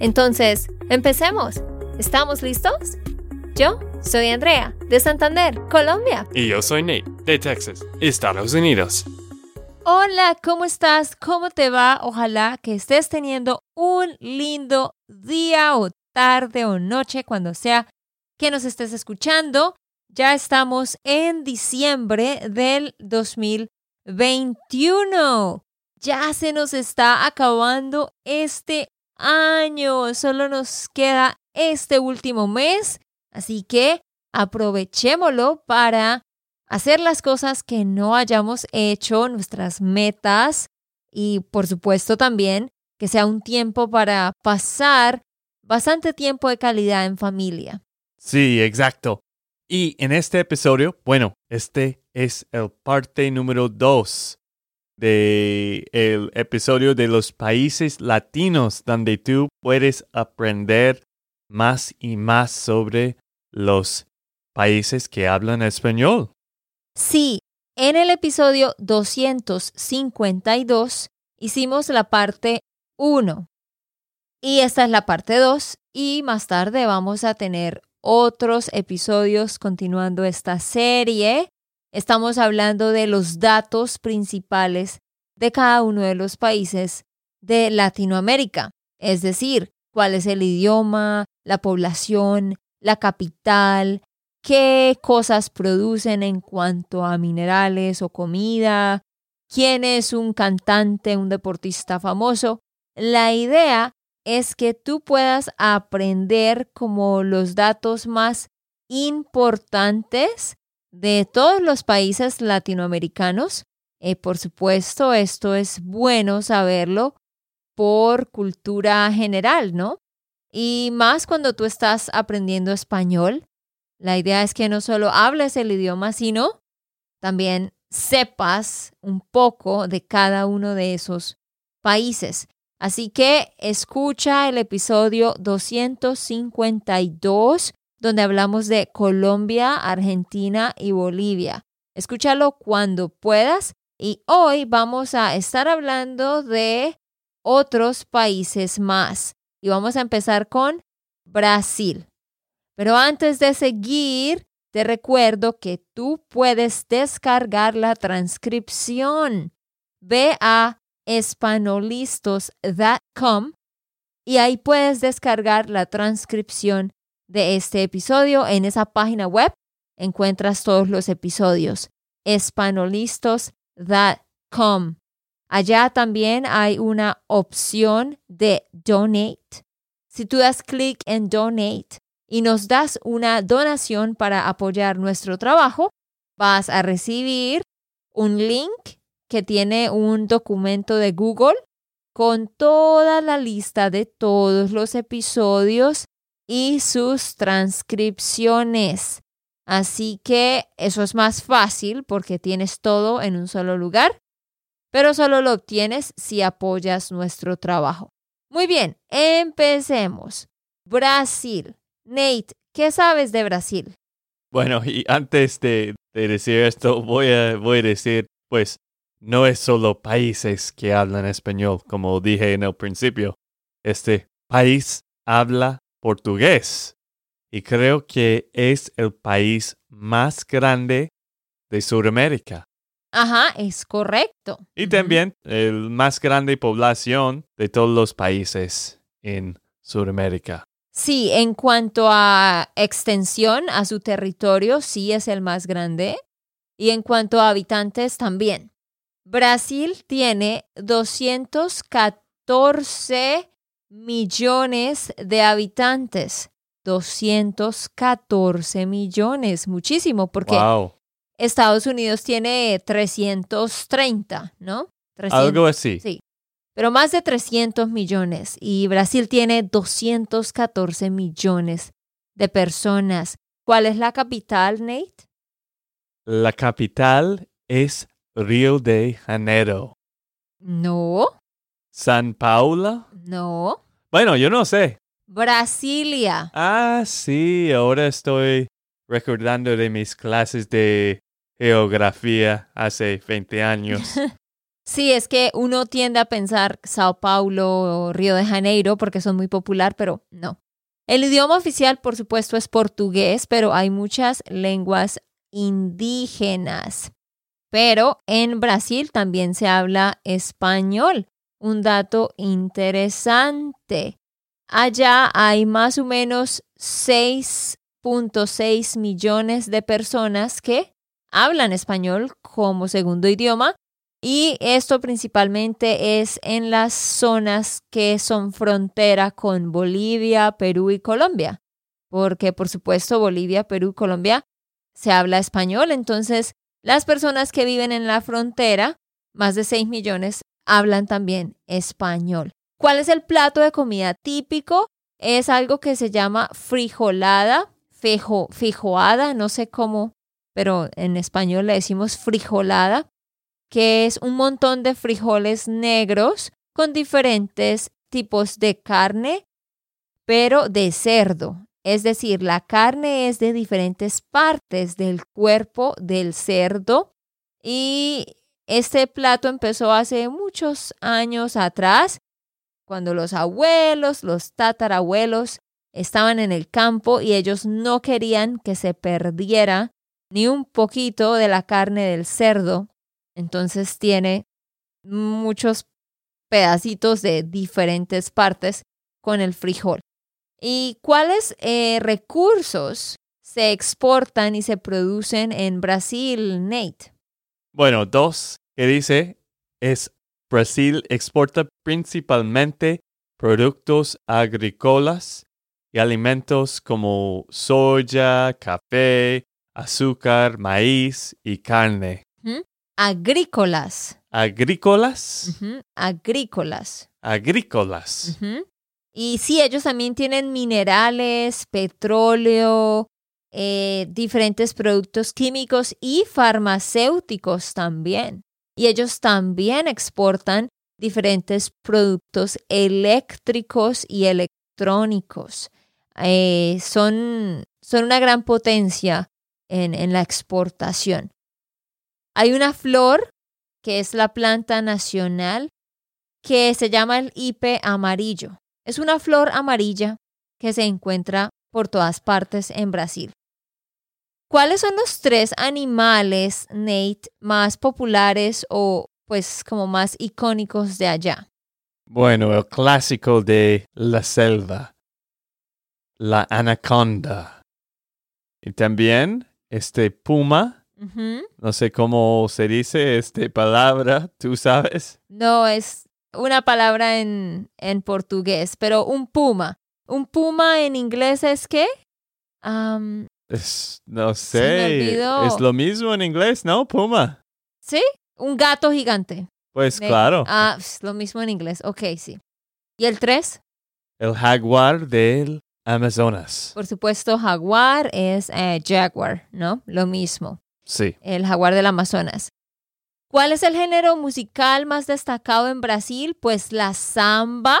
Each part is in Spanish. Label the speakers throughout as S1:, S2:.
S1: Entonces, empecemos. ¿Estamos listos? Yo soy Andrea, de Santander, Colombia.
S2: Y yo soy Nate, de Texas, Estados Unidos.
S1: Hola, ¿cómo estás? ¿Cómo te va? Ojalá que estés teniendo un lindo día o tarde o noche, cuando sea que nos estés escuchando. Ya estamos en diciembre del 2021. Ya se nos está acabando este año. Solo nos queda este último mes. Así que aprovechémoslo para hacer las cosas que no hayamos hecho, nuestras metas y por supuesto también que sea un tiempo para pasar bastante tiempo de calidad en familia.
S2: Sí, exacto. Y en este episodio, bueno, este es el parte número dos de el episodio de los países latinos donde tú puedes aprender más y más sobre los países que hablan español.
S1: Sí, en el episodio 252 hicimos la parte 1 y esta es la parte 2 y más tarde vamos a tener otros episodios continuando esta serie. Estamos hablando de los datos principales de cada uno de los países de Latinoamérica, es decir, cuál es el idioma, la población, la capital, qué cosas producen en cuanto a minerales o comida, quién es un cantante, un deportista famoso. La idea es que tú puedas aprender como los datos más importantes de todos los países latinoamericanos. Eh, por supuesto, esto es bueno saberlo por cultura general, ¿no? Y más cuando tú estás aprendiendo español. La idea es que no solo hables el idioma, sino también sepas un poco de cada uno de esos países. Así que escucha el episodio 252 donde hablamos de Colombia, Argentina y Bolivia. Escúchalo cuando puedas y hoy vamos a estar hablando de otros países más y vamos a empezar con Brasil. Pero antes de seguir, te recuerdo que tú puedes descargar la transcripción. Ve a espanolistos.com y ahí puedes descargar la transcripción de este episodio. En esa página web encuentras todos los episodios. espanolistos.com. Allá también hay una opción de donate. Si tú das clic en donate y nos das una donación para apoyar nuestro trabajo, vas a recibir un link que tiene un documento de Google con toda la lista de todos los episodios y sus transcripciones. Así que eso es más fácil porque tienes todo en un solo lugar, pero solo lo obtienes si apoyas nuestro trabajo. Muy bien, empecemos. Brasil. Nate, ¿qué sabes de Brasil?
S2: Bueno, y antes de, decir esto, voy a, voy a decir, pues, no es solo países que hablan español, como dije en el principio. Este país habla portugués y creo que es el país más grande de Sudamérica.
S1: Ajá, es correcto.
S2: Y también el más grande población de todos los países en Sudamérica.
S1: Sí, en cuanto a extensión a su territorio, sí es el más grande. Y en cuanto a habitantes, también. Brasil tiene 214 millones de habitantes. 214 millones, muchísimo, porque Estados Unidos tiene 330, ¿no?
S2: Algo así.
S1: Sí. pero más de 300 millones y Brasil tiene 214 millones de personas. ¿Cuál es la capital, Nate?
S2: La capital es Río de Janeiro.
S1: No,
S2: ¿San Paula?
S1: no.
S2: Bueno, yo no sé.
S1: Brasilia.
S2: Ah, sí, ahora estoy recordando de mis clases de geografía hace 20 años.
S1: Sí, es que uno tiende a pensar Sao Paulo o Río de Janeiro porque son muy popular, pero no. El idioma oficial, por supuesto, es portugués, pero hay muchas lenguas indígenas. Pero en Brasil también se habla español. Un dato interesante. Allá hay más o menos 6.6 millones de personas que hablan español como segundo idioma y esto principalmente es en las zonas que son frontera con Bolivia, Perú y Colombia, porque por supuesto Bolivia, Perú y Colombia se habla español, entonces las personas que viven en la frontera, más de 6 millones, hablan también español. ¿Cuál es el plato de comida típico? Es algo que se llama frijolada, fejo, fijoada, no sé cómo, pero en español le decimos frijolada, que es un montón de frijoles negros con diferentes tipos de carne, pero de cerdo. Es decir, la carne es de diferentes partes del cuerpo del cerdo y este plato empezó hace muchos años atrás, cuando los abuelos, los tatarabuelos estaban en el campo y ellos no querían que se perdiera ni un poquito de la carne del cerdo. Entonces tiene muchos pedacitos de diferentes partes con el frijol. ¿Y cuáles eh, recursos se exportan y se producen en Brasil, Nate?
S2: Bueno, dos que dice es Brasil exporta principalmente productos agrícolas y alimentos como soya, café, azúcar, maíz y carne.
S1: Agrícolas.
S2: ¿Agrícolas?
S1: Agrícolas.
S2: Agrícolas.
S1: Y sí, ellos también tienen minerales, petróleo, eh, diferentes productos químicos y farmacéuticos también. Y ellos también exportan diferentes productos eléctricos y electrónicos. Eh, son, son una gran potencia en, en la exportación. Hay una flor que es la planta nacional que se llama el hipe amarillo. Es una flor amarilla que se encuentra por todas partes en Brasil. ¿Cuáles son los tres animales, Nate, más populares o pues como más icónicos de allá?
S2: Bueno, el clásico de la selva. La anaconda. Y también este puma. No sé cómo se dice esta palabra, ¿tú sabes?
S1: No, es una palabra en, en portugués, pero un puma. Un puma en inglés es qué?
S2: Es- no sé. Es lo mismo en inglés, ¿no? Puma.
S1: ¿Sí? Un gato gigante.
S2: Pues claro.
S1: Ah, es lo mismo en inglés. Ok, sí. ¿Y el tres?
S2: El jaguar del Amazonas.
S1: Por supuesto, jaguar es eh, jaguar, ¿no? Lo mismo.
S2: Sí.
S1: el jaguar del Amazonas. ¿Cuál es el género musical más destacado en Brasil? Pues la samba,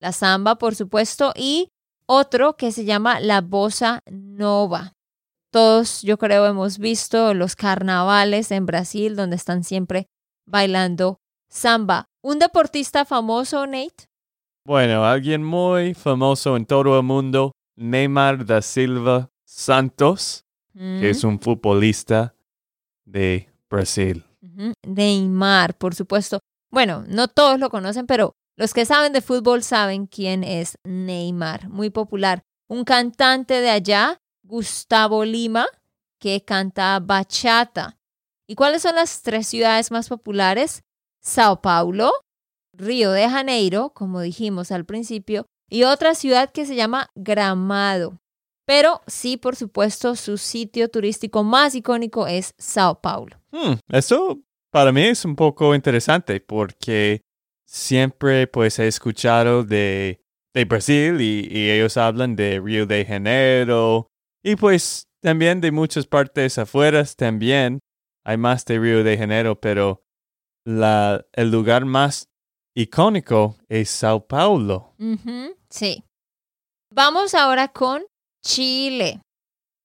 S1: la samba por supuesto, y otro que se llama la bossa nova. Todos yo creo hemos visto los carnavales en Brasil donde están siempre bailando samba. ¿Un deportista famoso, Nate?
S2: Bueno, alguien muy famoso en todo el mundo, Neymar da Silva Santos, que es un futbolista de Brasil.
S1: Neymar, por supuesto. Bueno, no todos lo conocen, pero los que saben de fútbol saben quién es Neymar, muy popular. Un cantante de allá, Gustavo Lima, que canta bachata. ¿Y cuáles son las tres ciudades más populares? Sao Paulo, Río de Janeiro, como dijimos al principio, y otra ciudad que se llama Gramado. Pero sí, por supuesto, su sitio turístico más icónico es Sao Paulo.
S2: Hmm, eso para mí es un poco interesante porque siempre pues he escuchado de, de Brasil y, ellos hablan de Río de Janeiro y pues también de muchas partes afuera también hay más de Río de Janeiro, pero la, el lugar más icónico es Sao Paulo.
S1: Sí. Vamos ahora con Chile.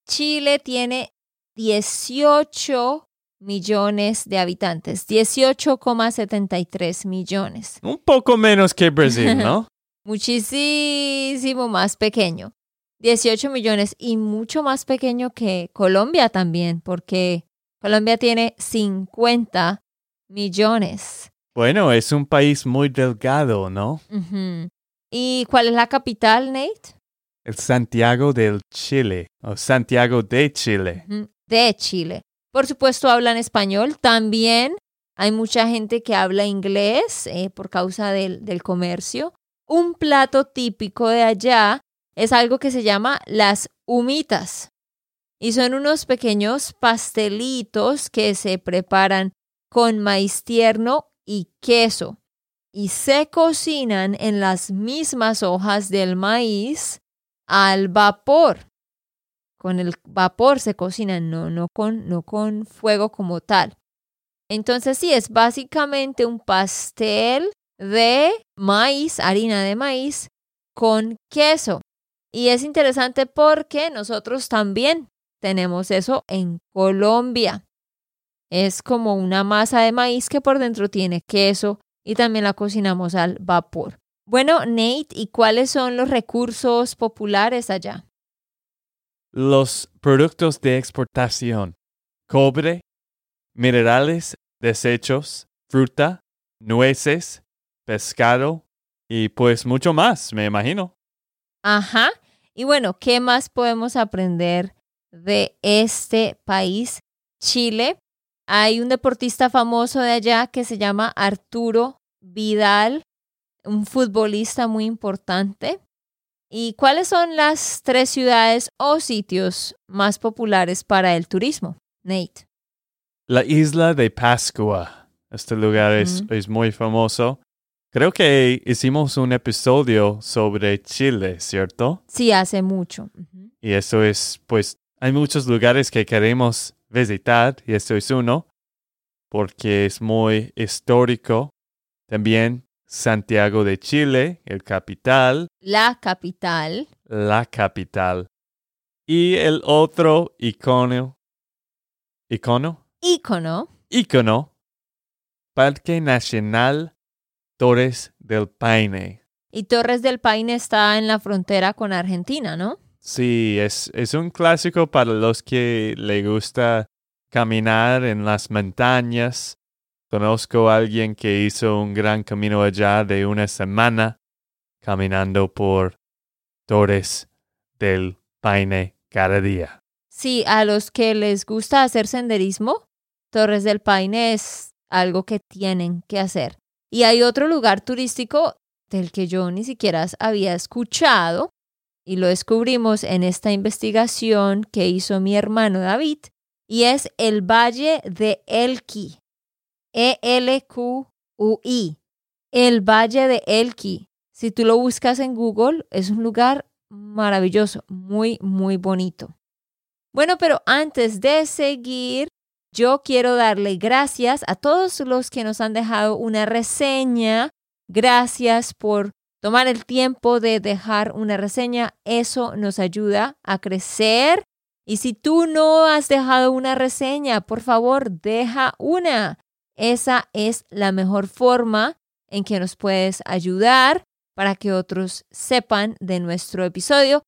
S1: Chile tiene 18 millones de habitantes, 18,73 millones.
S2: Un poco menos que Brasil, ¿no?
S1: Muchísimo más pequeño. 18 millones y mucho más pequeño que Colombia también, porque Colombia tiene 50 millones.
S2: bueno, es un país muy delgado, ¿no?
S1: ¿Y cuál es la capital, Nate?
S2: El Santiago del Chile o Santiago de Chile.
S1: De Chile. Por supuesto, hablan español. También hay mucha gente que habla inglés eh, por causa del, del comercio. Un plato típico de allá es algo que se llama las humitas. Y son unos pequeños pastelitos que se preparan con maíz tierno y queso. Y se cocinan en las mismas hojas del maíz al vapor. Con el vapor se cocinan, no, no, con, no con fuego como tal. Entonces sí, es básicamente un pastel de maíz, harina de maíz, con queso. Y es interesante porque nosotros también tenemos eso en Colombia. Es como una masa de maíz que por dentro tiene queso y también la cocinamos al vapor. Bueno, Nate, ¿y cuáles son los recursos populares allá?
S2: Los productos de exportación. Cobre, minerales, desechos, fruta, nueces, pescado y pues mucho más, me imagino.
S1: Ajá. Y bueno, ¿qué más podemos aprender de este país, Chile? Hay un deportista famoso de allá que se llama Arturo Vidal, un futbolista muy importante. ¿Y cuáles son las tres ciudades o sitios más populares para el turismo, Nate?
S2: La isla de Pascua. Este lugar es, es muy famoso. Creo que hicimos un episodio sobre Chile, ¿cierto?
S1: Sí, hace mucho.
S2: Y eso es, pues, hay muchos lugares que queremos visitar y esto es uno, porque es muy histórico. También Santiago de Chile, el capital,
S1: La capital.
S2: la capital. Y el otro icono, icono,
S1: Ícono.
S2: icono, Parque Nacional Torres del Paine.
S1: Y Torres del Paine está en la frontera con Argentina, ¿no?
S2: Sí, es, es un clásico para los que le gusta caminar en las montañas. Conozco a alguien que hizo un gran camino allá de una semana caminando por Torres del Paine cada día.
S1: Sí, a los que les gusta hacer senderismo, Torres del Paine es algo que tienen que hacer. Y hay otro lugar turístico del que yo ni siquiera había escuchado y lo descubrimos en esta investigación que hizo mi hermano David y es el Valle de Elqui. E-L-Q-U-I. El Valle de Elqui. Si tú lo buscas en Google, es un lugar maravilloso, muy, muy bonito. Bueno, pero antes de seguir, yo quiero darle gracias a todos los que nos han dejado una reseña. Gracias por tomar el tiempo de dejar una reseña. Eso nos ayuda a crecer. Y si tú no has dejado una reseña, por favor, deja una. Esa es la mejor forma en que nos puedes ayudar para que otros sepan de nuestro episodio.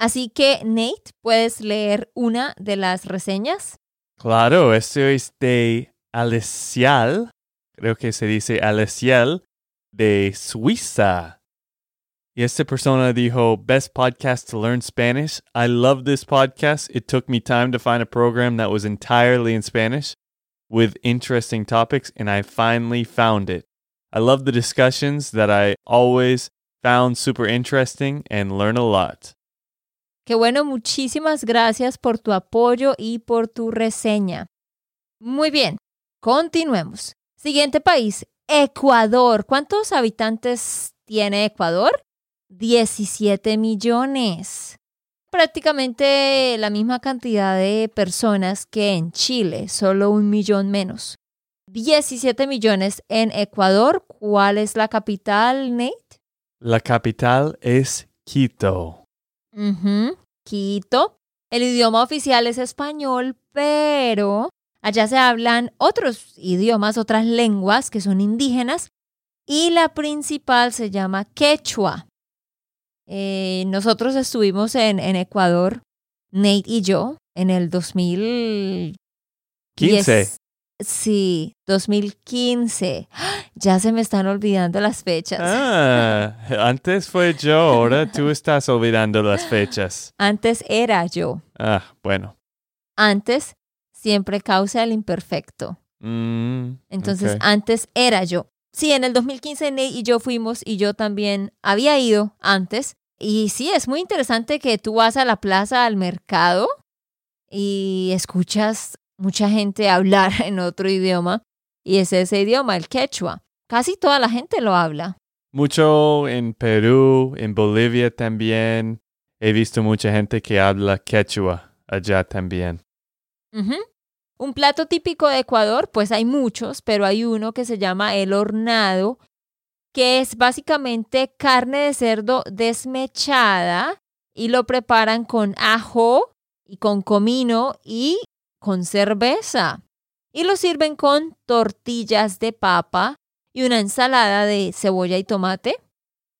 S1: Así que, Nate, ¿puedes leer una de las reseñas?
S2: Claro, esto es de Alecial, creo que se dice Alecial, de Suiza. Y esta persona dijo, Best podcast to learn Spanish. I love this podcast. It took me time to find a program that was entirely in Spanish with interesting topics, and I finally found it. I love the discussions that I always found super interesting and learn a lot.
S1: Qué bueno, muchísimas gracias por tu apoyo y por tu reseña. Muy bien, continuemos. Siguiente país, Ecuador. ¿Cuántos habitantes tiene Ecuador? 17 millones. Prácticamente la misma cantidad de personas que en Chile, solo un millón menos. 17 millones en Ecuador. ¿Cuál es la capital, Nate?
S2: La capital es Quito.
S1: Quito. El idioma oficial es español, pero allá se hablan otros idiomas, otras lenguas que son indígenas y la principal se llama quechua. Eh, nosotros estuvimos en, en Ecuador, Nate y yo, en el 2000.
S2: 15.
S1: Sí, 2015. Ya se me están olvidando las fechas.
S2: Ah, antes fue yo, ahora tú estás olvidando las fechas.
S1: Antes era yo.
S2: Ah, bueno.
S1: Antes siempre causa el imperfecto.
S2: Mm,
S1: Entonces, antes era yo. Sí, en el 2015 Nate y yo fuimos y yo también había ido antes. Y sí, es muy interesante que tú vas a la plaza, al mercado y escuchas mucha gente hablar en otro idioma. Y es ese idioma, el quechua. Casi toda la gente lo habla.
S2: Mucho en Perú, en Bolivia también. He visto mucha gente que habla quechua allá también.
S1: Un plato típico de Ecuador, pues hay muchos, pero hay uno que se llama el hornado, que es básicamente carne de cerdo desmechada y lo preparan con ajo y con comino y con cerveza. Y lo sirven con tortillas de papa y una ensalada de cebolla y tomate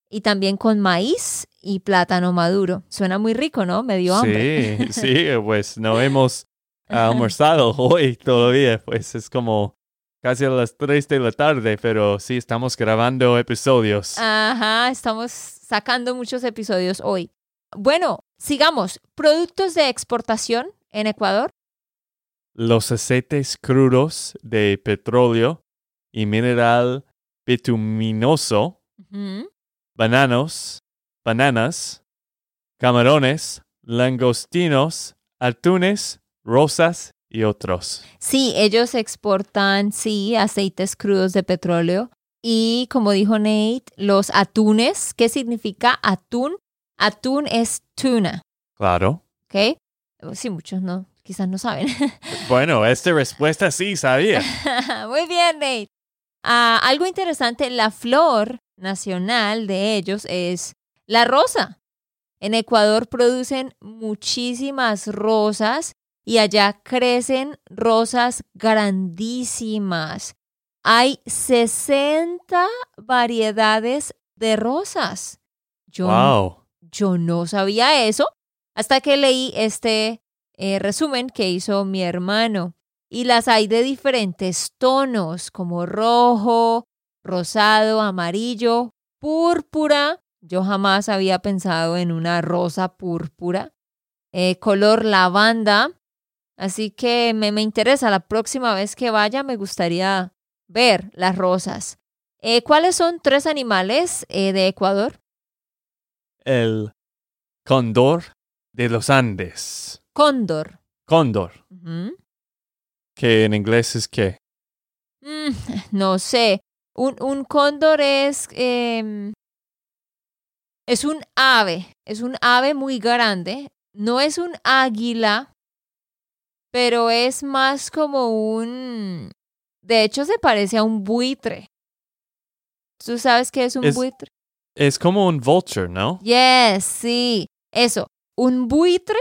S1: y también con maíz y plátano maduro. Suena muy rico, ¿no? Me dio hambre.
S2: Sí, sí, pues no hemos almorzado hoy todavía, pues es como casi a las 3 de la tarde, pero sí estamos grabando episodios.
S1: Ajá, estamos sacando muchos episodios hoy. Bueno, sigamos. Productos de exportación en Ecuador.
S2: Los aceites crudos de petróleo y mineral bituminoso,
S1: Ujú.
S2: bananos, bananas, camarones, langostinos, atunes, rosas y otros.
S1: Sí, ellos exportan, sí, aceites crudos de petróleo. Y como dijo Nate, los atunes. ¿Qué significa atún? Atún es tuna,
S2: Claro.
S1: ¿ok? Sí, muchos no, quizás no saben.
S2: Bueno, esta respuesta sí sabía.
S1: Muy bien, Nate. Ah, algo interesante, la flor nacional de ellos es la rosa. En Ecuador producen muchísimas rosas y allá crecen rosas grandísimas. Hay 60 variedades de rosas. Yo,
S2: Wow.
S1: yo no sabía eso hasta que leí este eh, resumen que hizo mi hermano. Y las hay de diferentes tonos, como rojo, rosado, amarillo, púrpura. Yo jamás había pensado en una rosa púrpura. eh, color lavanda. Así que me, me interesa. La próxima vez que vaya me gustaría ver las rosas. Eh, ¿Cuáles son tres animales eh, de Ecuador?
S2: El cóndor de los Andes.
S1: Cóndor.
S2: Cóndor, que en inglés es qué?
S1: Mm, no sé. Un, un cóndor es, em, es un ave, es un ave muy grande. No es un águila, pero es más como un... De hecho, se parece a un buitre. ¿Tú sabes qué es un
S2: Es-
S1: buitre?
S2: Es como un vulture, ¿no?
S1: Yes, sí. Eso. Un buitre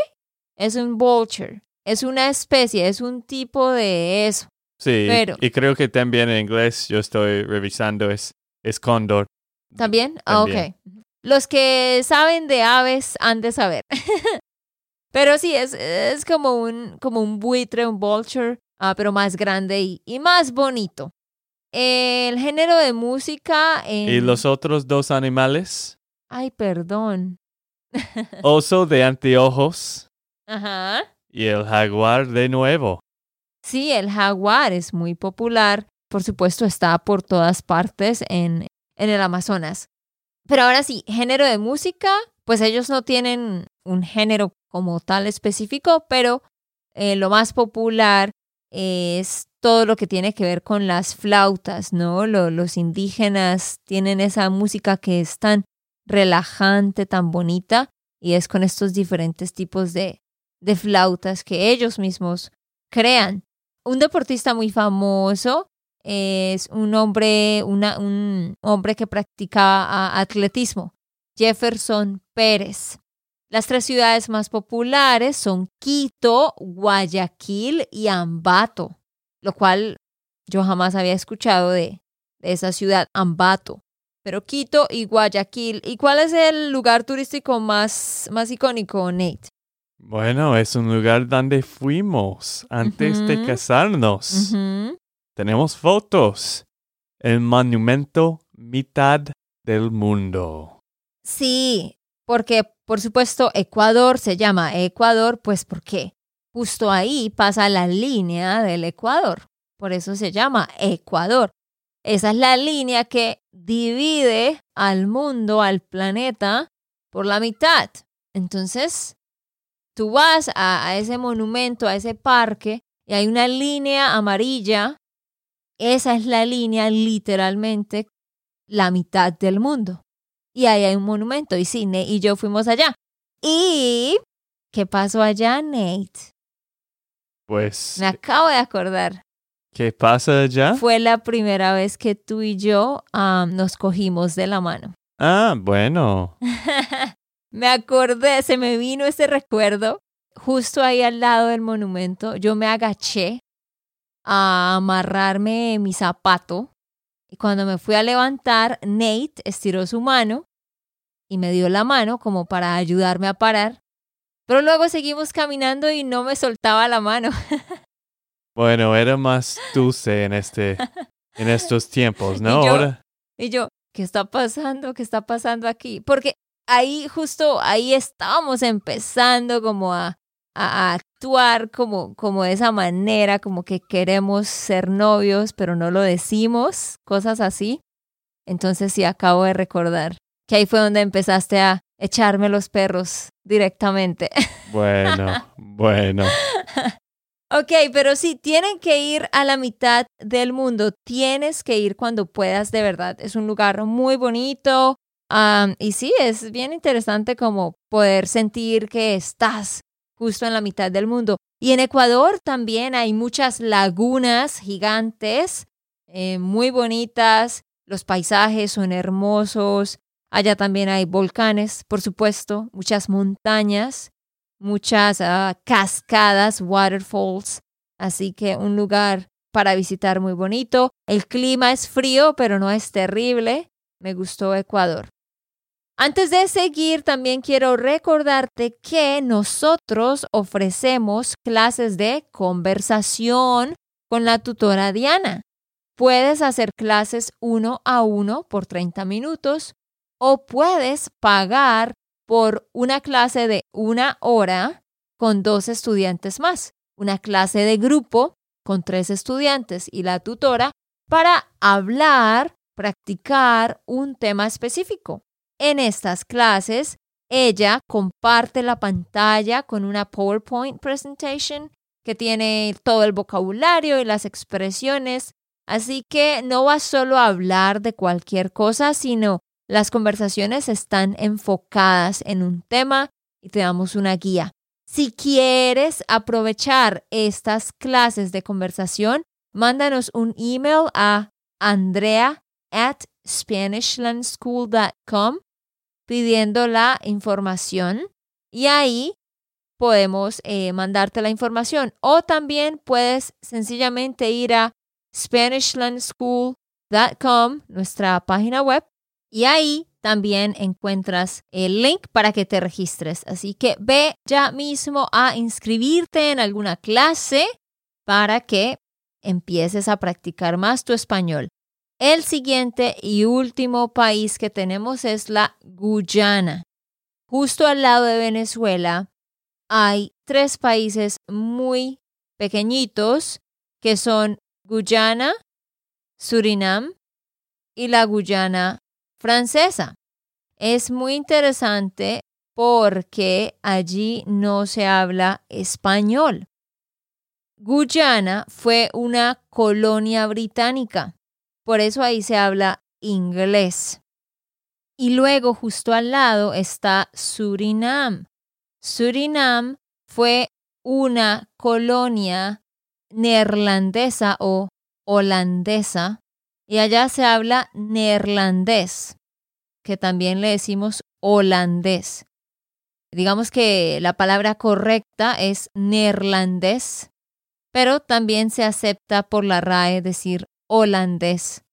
S1: es un vulture. Es una especie, es un tipo de eso.
S2: Sí,
S1: Pero-
S2: y creo que también en inglés yo estoy revisando es, es cóndor.
S1: ¿También? Ah,
S2: También.
S1: ok. Los que saben de aves han de saber. pero sí, es, es como, un, como un buitre, un vulture, ah, pero más grande y, y más bonito. El género de música en...
S2: ¿Y los otros dos animales?
S1: Ay, perdón.
S2: Oso de anteojos
S1: Ajá.
S2: y el jaguar de nuevo.
S1: Sí, el jaguar es muy popular. Por supuesto, está por todas partes en, en el Amazonas. Pero ahora sí, género de música, pues ellos no tienen un género como tal específico, pero eh, lo más popular es todo lo que tiene que ver con las flautas, ¿no? los indígenas tienen esa música que es tan relajante, tan bonita, y es con estos diferentes tipos de, de flautas que ellos mismos crean. Un deportista muy famoso es un hombre, una, un hombre que practicaba atletismo, Jefferson Pérez. Las tres ciudades más populares son Quito, Guayaquil y Ambato, lo cual yo jamás había escuchado de, de esa ciudad, Ambato. Pero Quito y Guayaquil. ¿Y cuál es el lugar turístico más, más icónico, Nate?
S2: Bueno, es un lugar donde fuimos antes de casarnos. Tenemos fotos. El monumento mitad del mundo.
S1: Sí, porque por supuesto Ecuador se llama Ecuador, pues porque justo ahí pasa la línea del Ecuador. Por eso se llama Ecuador. Esa es la línea que divide al mundo, al planeta, por la mitad. Entonces, tú vas a, ese monumento, a ese parque, y hay una línea amarilla. Esa es la línea literalmente la mitad del mundo. Y ahí hay un monumento. Y sí, Nate y yo fuimos allá. ¿Y qué pasó allá, Nate?
S2: Pues...
S1: Me acabo de acordar.
S2: ¿Qué pasa allá?
S1: Fue la primera vez que tú y yo nos cogimos de la mano.
S2: Ah, bueno.
S1: me acordé, se me vino ese recuerdo. Justo ahí al lado del monumento, yo me agaché a amarrarme mi zapato. Y cuando me fui a levantar, Nate estiró su mano y me dio la mano como para ayudarme a parar. Pero luego seguimos caminando y no me soltaba la mano.
S2: bueno, era más dulce en este en estos tiempos, ¿no?
S1: Y yo,
S2: Ahora
S1: y yo, ¿qué está pasando? ¿Qué está pasando aquí? Porque ahí justo ahí estábamos empezando como a, a, actuar como, como de esa manera, como que queremos ser novios, pero no lo decimos, cosas así. Entonces sí acabo de recordar que ahí fue donde empezaste a echarme los perros directamente.
S2: Bueno, bueno.
S1: Ok, pero sí, tienen que ir a la mitad del mundo. Tienes que ir cuando puedas, de verdad. Es un lugar muy bonito, y sí, es bien interesante como poder sentir que estás justo en la mitad del mundo. Y en Ecuador también hay muchas lagunas gigantes, eh, muy bonitas, los paisajes son hermosos, allá también hay volcanes, por supuesto, muchas montañas, muchas ah, cascadas, waterfalls, así que un lugar para visitar muy bonito. El clima es frío, pero no es terrible. Me gustó Ecuador. Antes de seguir, también quiero recordarte que nosotros ofrecemos clases de conversación con la tutora Diana. Puedes hacer clases uno a uno por 30 minutos o puedes pagar por una clase de una hora con dos estudiantes más, una clase de grupo con tres estudiantes y la tutora para hablar, practicar un tema específico. En estas clases, ella comparte la pantalla con una PowerPoint presentation que tiene todo el vocabulario y las expresiones, así que no va solo a hablar de cualquier cosa, sino las conversaciones están enfocadas en un tema y te damos una guía. Si quieres aprovechar estas clases de conversación, mándanos un email a andrea at SpanishLandSchool.com pidiendo la información y ahí podemos eh, mandarte la información. O también puedes sencillamente ir a SpanishLandSchool.com, nuestra página web, y ahí también encuentras el link para que te registres. Así que ve ya mismo a inscribirte en alguna clase para que empieces a practicar más tu español. El siguiente y último país que tenemos es la Guyana. Justo al lado de Venezuela hay tres países muy pequeñitos que son Guyana, Surinam y la Guyana francesa. Es muy interesante porque allí no se habla español. Guyana fue una colonia británica. Por eso ahí se habla inglés. Y luego justo al lado está Surinam. Surinam fue una colonia neerlandesa o holandesa y allá se habla neerlandés, que también le decimos holandés. Digamos que la palabra correcta es neerlandés, pero también se acepta por la RAE decir holandés,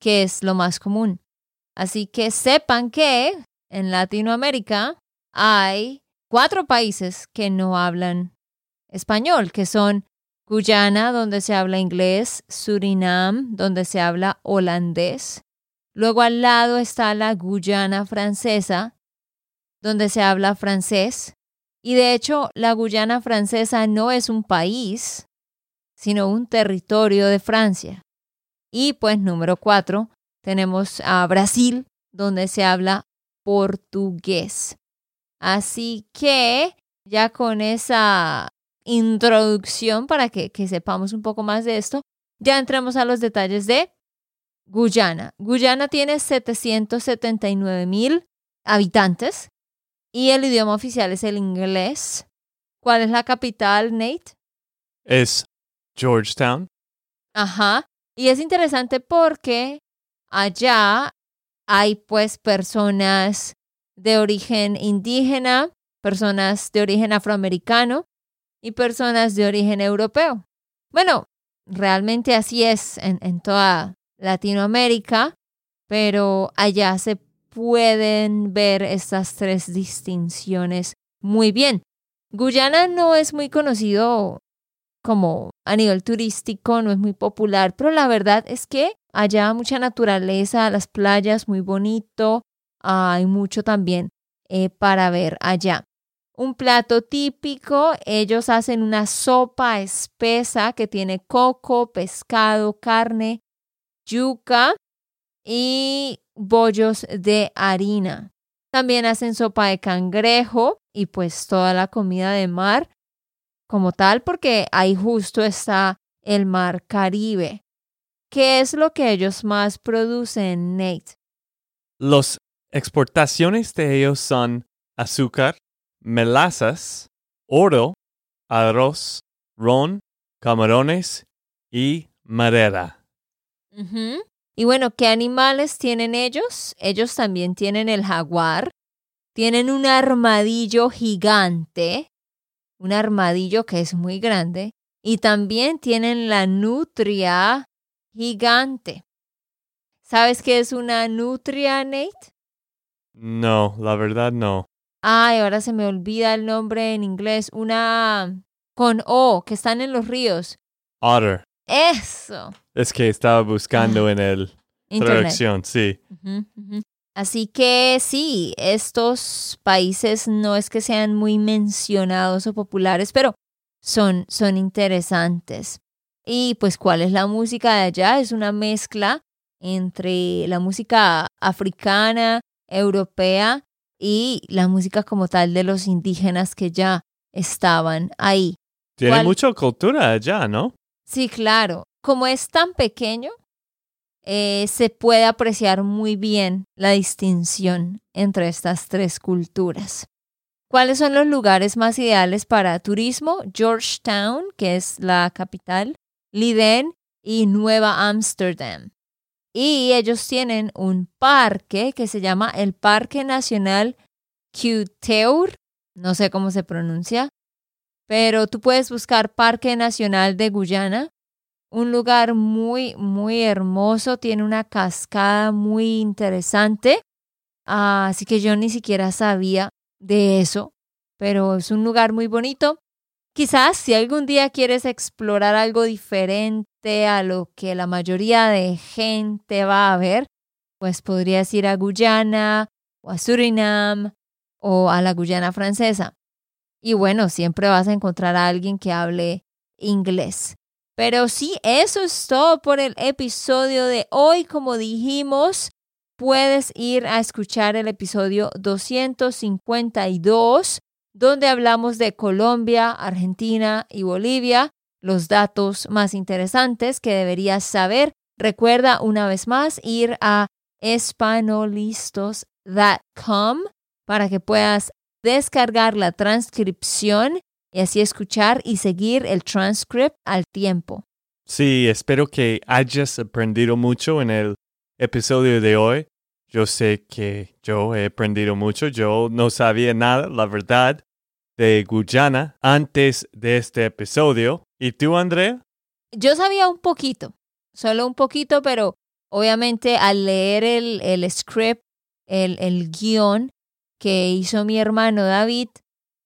S1: que es lo más común. Así que sepan que en Latinoamérica hay cuatro países que no hablan español, que son Guyana, donde se habla inglés, Surinam, donde se habla holandés. Luego al lado está la Guyana francesa, donde se habla francés. Y de hecho, la Guyana francesa no es un país, sino un territorio de Francia. Y pues número cuatro, tenemos a Brasil, donde se habla portugués. Así que ya con esa introducción para que, que sepamos un poco más de esto, ya entramos a los detalles de Guyana. Guyana tiene 779 mil habitantes y el idioma oficial es el inglés. ¿Cuál es la capital, Nate?
S2: Es Georgetown.
S1: Ajá. Y es interesante porque allá hay pues personas de origen indígena, personas de origen afroamericano y personas de origen europeo. Bueno, realmente así es en, en toda Latinoamérica, pero allá se pueden ver estas tres distinciones muy bien. Guyana no es muy conocido como a nivel turístico, no es muy popular, pero la verdad es que allá mucha naturaleza, las playas muy bonito, hay mucho también eh, para ver allá. Un plato típico, ellos hacen una sopa espesa que tiene coco, pescado, carne, yuca y bollos de harina. También hacen sopa de cangrejo y pues toda la comida de mar como tal porque ahí justo está el mar Caribe. ¿Qué es lo que ellos más producen, Nate?
S2: Las exportaciones de ellos son azúcar, melazas, oro, arroz, ron, camarones y madera.
S1: Y bueno, ¿qué animales tienen ellos? Ellos también tienen el jaguar, tienen un armadillo gigante, un armadillo que es muy grande, y también tienen la nutria gigante. ¿Sabes qué es una nutria, Nate?
S2: No, la verdad no.
S1: Ay, ahora se me olvida el nombre en inglés. Una con O, que están en los ríos.
S2: Otter.
S1: Eso.
S2: Es que estaba buscando en el traducción, sí.
S1: Así que sí, estos países no es que sean muy mencionados o populares, pero son, son interesantes. Y pues, ¿cuál es la música de allá? Es una mezcla entre la música africana, europea y la música como tal de los indígenas que ya estaban ahí.
S2: Tiene mucha cultura allá, ¿no?
S1: Sí, claro. Como es tan pequeño, eh, se puede apreciar muy bien la distinción entre estas tres culturas. ¿Cuáles son los lugares más ideales para turismo? Georgetown, que es la capital, Leiden y Nueva Ámsterdam. Y ellos tienen un parque que se llama el Parque Nacional Cuteur, no sé cómo se pronuncia, pero tú puedes buscar Parque Nacional de Guyana, un lugar muy, muy hermoso, tiene una cascada muy interesante, así que yo ni siquiera sabía de eso, pero es un lugar muy bonito. Quizás si algún día quieres explorar algo diferente a lo que la mayoría de gente va a ver, pues podrías ir a Guyana o a Surinam o a la Guyana francesa. Y bueno, siempre vas a encontrar a alguien que hable inglés. Pero sí, eso es todo por el episodio de hoy. Como dijimos, puedes ir a escuchar el episodio 252, donde hablamos de Colombia, Argentina y Bolivia. los datos más interesantes que deberías saber. Recuerda una vez más ir a espanolistos.com para que puedas descargar la transcripción y así escuchar y seguir el transcript al tiempo.
S2: Sí, espero que hayas aprendido mucho en el episodio de hoy. Yo sé que yo he aprendido mucho. Yo no sabía nada, la verdad, de Guyana antes de este episodio. ¿Y tú, Andrea?
S1: Yo sabía un poquito, solo un poquito, pero obviamente al leer el, el script, el, el guion que hizo mi hermano David,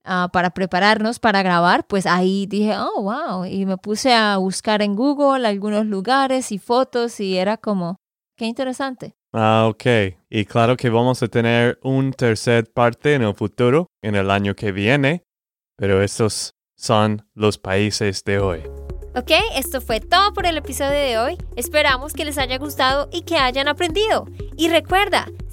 S1: Ah, para prepararnos para grabar, pues ahí dije, oh, wow, y me puse a buscar en Google algunos lugares y fotos y era como, qué interesante.
S2: Ah, ok. Y claro que vamos a tener un tercer parte en el futuro, en el año que viene, pero estos son los países de hoy.
S1: Ok, esto fue todo por el episodio de hoy. Esperamos que les haya gustado y que hayan aprendido. Y recuerda,